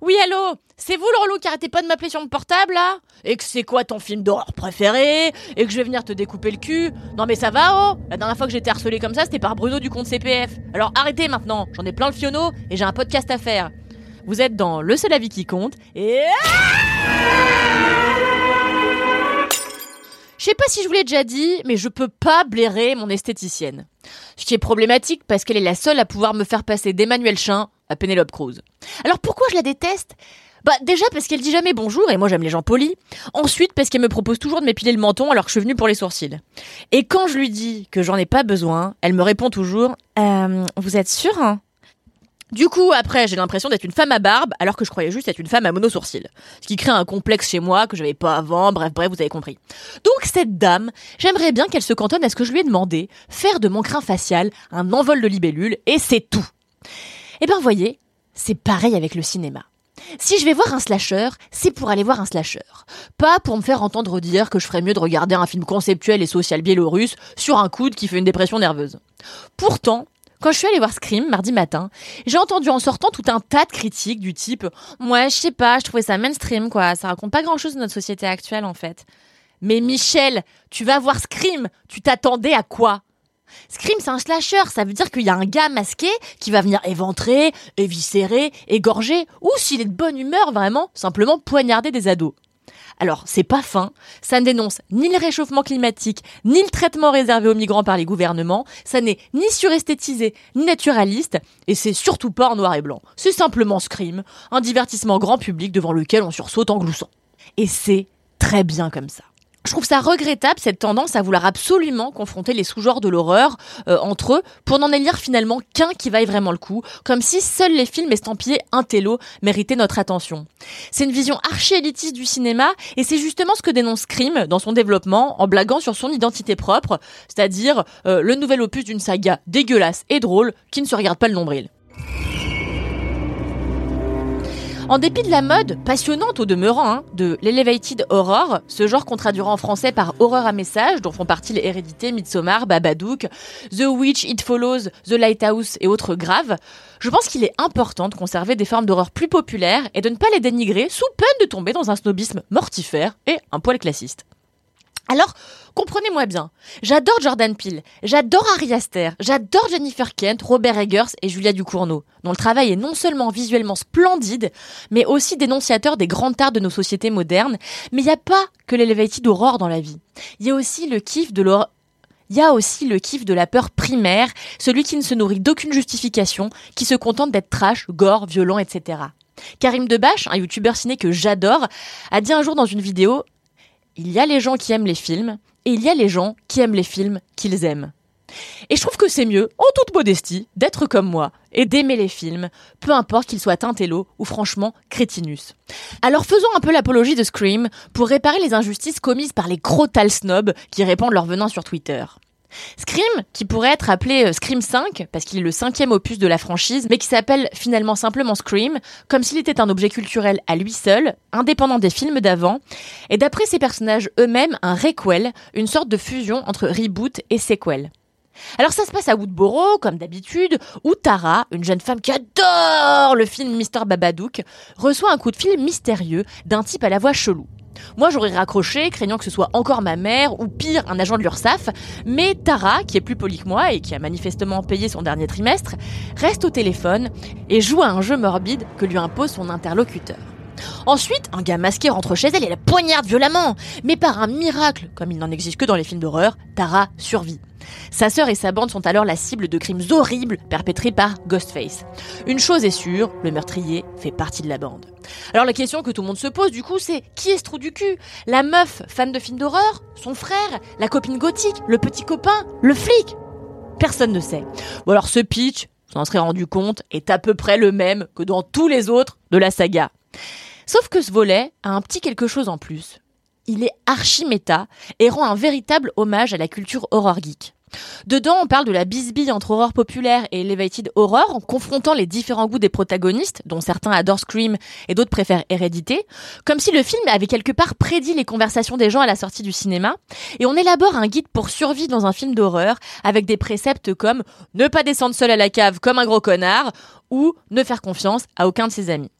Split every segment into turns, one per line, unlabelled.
Oui, allô C'est vous le qui arrêtez pas de m'appeler sur mon portable, là? Et que c'est quoi ton film d'horreur préféré? Et que je vais venir te découper le cul? Non mais ça va, oh? La dernière fois que j'étais harcelé comme ça, c'était par Bruno du compte CPF. Alors arrêtez maintenant J'en ai plein le fionneau et j'ai un podcast à faire. Vous êtes dans Le seul avis qui compte, et... Je sais pas si je vous l'ai déjà dit, mais je peux pas blairer mon esthéticienne. Ce qui est problématique parce qu'elle est la seule à pouvoir me faire passer d'Emmanuel Chin à Penelope Cruz. Alors pourquoi je la déteste? Bah déjà parce qu'elle dit jamais bonjour et moi j'aime les gens polis. Ensuite parce qu'elle me propose toujours de m'épiler le menton alors que je suis venue pour les sourcils. Et quand je lui dis que j'en ai pas besoin, elle me répond toujours euh, Vous êtes sûr hein? Du coup, après, j'ai l'impression d'être une femme à barbe, alors que je croyais juste être une femme à mono-sourcil. Ce qui crée un complexe chez moi que j'avais pas avant, bref, bref, vous avez compris. Donc, cette dame, j'aimerais bien qu'elle se cantonne à ce que je lui ai demandé, faire de mon crin facial un envol de libellule, et c'est tout. Eh ben, voyez, c'est pareil avec le cinéma. Si je vais voir un slasher, c'est pour aller voir un slasher. Pas pour me faire entendre dire que je ferais mieux de regarder un film conceptuel et social biélorusse sur un coude qui fait une dépression nerveuse. Pourtant, quand je suis allée voir Scream mardi matin, j'ai entendu en sortant tout un tas de critiques du type Moi, je sais pas, je trouvais ça mainstream, quoi. Ça raconte pas grand chose de notre société actuelle, en fait. Mais Michel, tu vas voir Scream, tu t'attendais à quoi? Scream, c'est un slasher, ça veut dire qu'il y a un gars masqué qui va venir éventrer, éviscérer, égorger, ou s'il est de bonne humeur, vraiment, simplement poignarder des ados. Alors, c'est pas fin, ça ne dénonce ni le réchauffement climatique, ni le traitement réservé aux migrants par les gouvernements, ça n'est ni suresthétisé, ni naturaliste, et c'est surtout pas en noir et blanc. C'est simplement Scream, un divertissement grand public devant lequel on sursaute en gloussant. Et c'est très bien comme ça. Je trouve ça regrettable cette tendance à vouloir absolument confronter les sous-genres de l'horreur euh, entre eux pour n'en élire finalement qu'un qui vaille vraiment le coup, comme si seuls les films estampillés intello méritaient notre attention. C'est une vision archi-élitiste du cinéma et c'est justement ce que dénonce Scream dans son développement en blaguant sur son identité propre, c'est-à-dire euh, le nouvel opus d'une saga dégueulasse et drôle qui ne se regarde pas le nombril. En dépit de la mode, passionnante au demeurant, hein, de l'elevated horror, ce genre qu'on traduira en français par horreur à message, dont font partie les Hérédités, Midsommar, Babadook, The Witch, It Follows, The Lighthouse et autres graves, je pense qu'il est important de conserver des formes d'horreur plus populaires et de ne pas les dénigrer sous peine de tomber dans un snobisme mortifère et un poil classiste. Alors, comprenez-moi bien, j'adore Jordan Peele, j'adore Ari Aster, j'adore Jennifer Kent, Robert Eggers et Julia Ducournau, dont le travail est non seulement visuellement splendide, mais aussi dénonciateur des grandes tares de nos sociétés modernes. Mais il n'y a pas que l'elevated horror dans la vie. Il y a aussi le kiff de. Il y a aussi le kiff de la peur primaire, celui qui ne se nourrit d'aucune justification, qui se contente d'être trash, gore, violent, etc. Karim Debache, un youtubeur ciné que j'adore, a dit un jour dans une vidéo il y a les gens qui aiment les films et il y a les gens qui aiment les films qu'ils aiment. Et je trouve que c'est mieux, en toute modestie, d'être comme moi et d'aimer les films, peu importe qu'ils soient intello ou franchement crétinus. Alors faisons un peu l'apologie de Scream pour réparer les injustices commises par les crotal snobs qui répandent leur venin sur Twitter. Scream, qui pourrait être appelé euh, Scream 5, parce qu'il est le cinquième opus de la franchise, mais qui s'appelle finalement simplement Scream, comme s'il était un objet culturel à lui seul, indépendant des films d'avant, et d'après ses personnages eux-mêmes, un requel, une sorte de fusion entre reboot et sequel. Alors ça se passe à Woodboro, comme d'habitude, où Tara, une jeune femme qui adore le film Mr. Babadook, reçoit un coup de fil mystérieux d'un type à la voix chelou. Moi, j'aurais raccroché, craignant que ce soit encore ma mère ou pire, un agent de l'URSSAF, mais Tara, qui est plus polie que moi et qui a manifestement payé son dernier trimestre, reste au téléphone et joue à un jeu morbide que lui impose son interlocuteur. Ensuite, un gars masqué rentre chez elle et la poignarde violemment. Mais par un miracle, comme il n'en existe que dans les films d'horreur, Tara survit. Sa sœur et sa bande sont alors la cible de crimes horribles perpétrés par Ghostface. Une chose est sûre, le meurtrier fait partie de la bande. Alors la question que tout le monde se pose du coup c'est qui est ce trou du cul? La meuf fan de films d'horreur? Son frère? La copine gothique? Le petit copain? Le flic? Personne ne sait. Bon alors ce pitch, on en serait rendu compte, est à peu près le même que dans tous les autres de la saga. Sauf que ce volet a un petit quelque chose en plus. Il est archi méta et rend un véritable hommage à la culture horror geek. Dedans, on parle de la bisbille entre horreur populaire et elevated horror, en confrontant les différents goûts des protagonistes, dont certains adorent Scream et d'autres préfèrent Hérédité, comme si le film avait quelque part prédit les conversations des gens à la sortie du cinéma, et on élabore un guide pour survivre dans un film d'horreur, avec des préceptes comme ne pas descendre seul à la cave comme un gros connard, ou ne faire confiance à aucun de ses amis.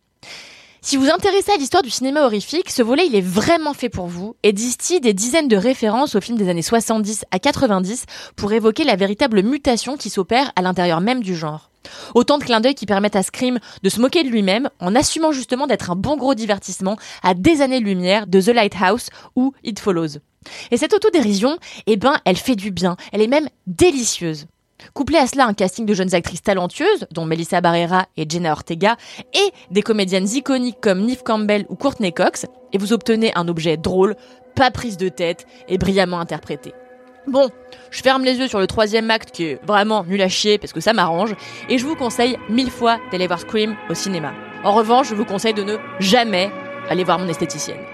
Si vous intéressez à l'histoire du cinéma horrifique, ce volet il est vraiment fait pour vous et distille des dizaines de références aux films des années 70 à 90 pour évoquer la véritable mutation qui s'opère à l'intérieur même du genre. Autant de clins d'œil qui permettent à Scream de se moquer de lui-même en assumant justement d'être un bon gros divertissement à des années-lumière de The Lighthouse ou It Follows. Et cette autodérision, eh ben, elle fait du bien, elle est même délicieuse. Couplé à cela un casting de jeunes actrices talentueuses, dont Melissa Barrera et Jenna Ortega, et des comédiennes iconiques comme Neve Campbell ou Courtney Cox, et vous obtenez un objet drôle, pas prise de tête et brillamment interprété. Bon, je ferme les yeux sur le troisième acte qui est vraiment nul à chier parce que ça m'arrange, et je vous conseille mille fois d'aller voir Scream au cinéma. En revanche, je vous conseille de ne jamais aller voir mon esthéticienne.